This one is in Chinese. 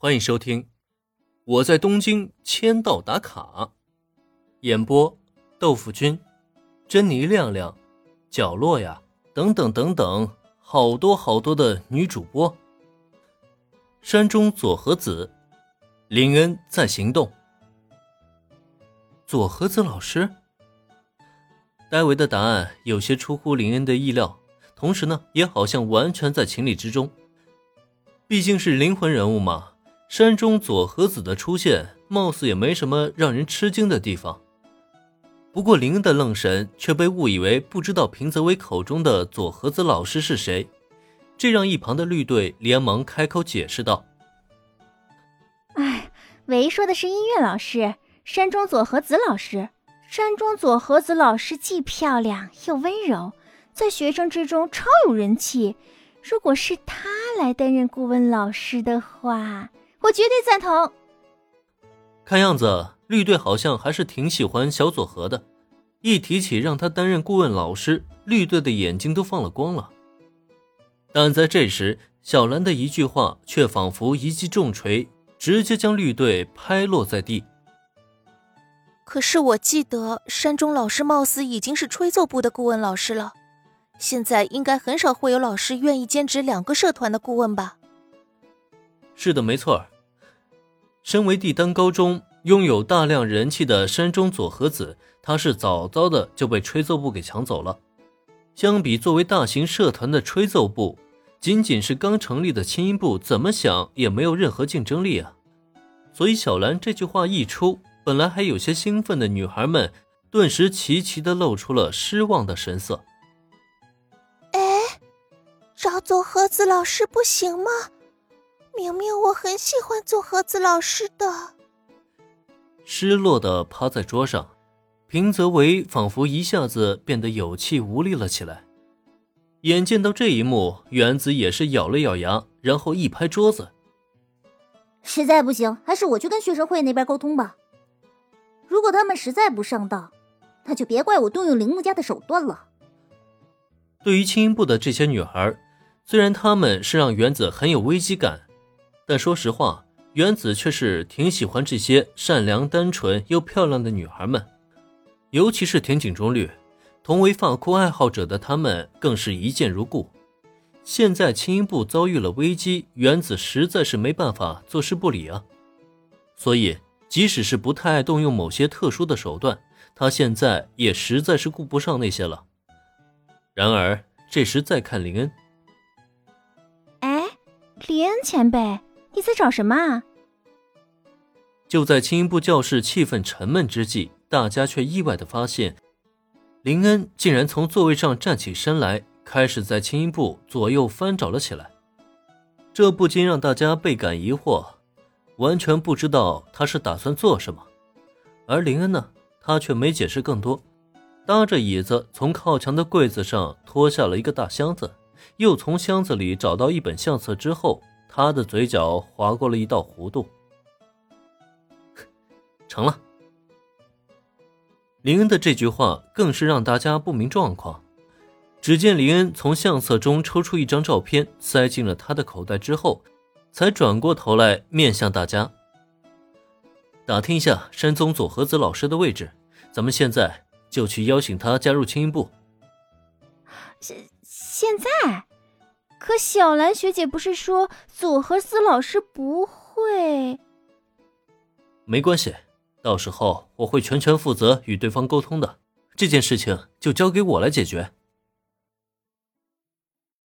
欢迎收听《我在东京签到打卡》，演播：豆腐君、珍妮亮亮、角落呀，等等等等，好多好多的女主播。山中佐和子，林恩在行动。佐和子老师，戴维的答案有些出乎林恩的意料，同时呢，也好像完全在情理之中。毕竟是灵魂人物嘛。山中佐和子的出现，貌似也没什么让人吃惊的地方。不过林的愣神却被误以为不知道平泽唯口中的佐和子老师是谁，这让一旁的绿队连忙开口解释道：“哎，唯说的是音乐老师，山中佐和子老师。山中佐和子老师既漂亮又温柔，在学生之中超有人气。如果是他来担任顾问老师的话。”我绝对赞同。看样子绿队好像还是挺喜欢小佐和的，一提起让他担任顾问老师，绿队的眼睛都放了光了。但在这时，小兰的一句话却仿佛一记重锤，直接将绿队拍落在地。可是我记得山中老师貌似已经是吹奏部的顾问老师了，现在应该很少会有老师愿意兼职两个社团的顾问吧？是的，没错。身为帝丹高中拥有大量人气的山中佐和子，他是早早的就被吹奏部给抢走了。相比作为大型社团的吹奏部，仅仅是刚成立的轻音部，怎么想也没有任何竞争力啊。所以小兰这句话一出，本来还有些兴奋的女孩们，顿时齐齐的露出了失望的神色。哎，找佐和子老师不行吗？明明我很喜欢做盒子老师的，失落的趴在桌上，平泽唯仿佛一下子变得有气无力了起来。眼见到这一幕，原子也是咬了咬牙，然后一拍桌子：“实在不行，还是我去跟学生会那边沟通吧。如果他们实在不上当，那就别怪我动用铃木家的手段了。”对于轻音部的这些女孩，虽然她们是让原子很有危机感。但说实话，原子却是挺喜欢这些善良、单纯又漂亮的女孩们，尤其是田井中绿，同为发箍爱好者的他们更是一见如故。现在轻音部遭遇了危机，原子实在是没办法坐视不理啊。所以，即使是不太爱动用某些特殊的手段，他现在也实在是顾不上那些了。然而，这时再看林恩，哎，林恩前辈。你在找什么啊？就在轻音部教室气氛沉闷之际，大家却意外的发现，林恩竟然从座位上站起身来，开始在轻音部左右翻找了起来。这不禁让大家倍感疑惑，完全不知道他是打算做什么。而林恩呢，他却没解释更多，搭着椅子从靠墙的柜子上脱下了一个大箱子，又从箱子里找到一本相册之后。他的嘴角划过了一道弧度，成了。林恩的这句话更是让大家不明状况。只见林恩从相册中抽出一张照片，塞进了他的口袋之后，才转过头来面向大家，打听一下山宗佐和子老师的位置。咱们现在就去邀请他加入青音部。现现在。可小兰学姐不是说佐和斯老师不会？没关系，到时候我会全权负责与对方沟通的，这件事情就交给我来解决。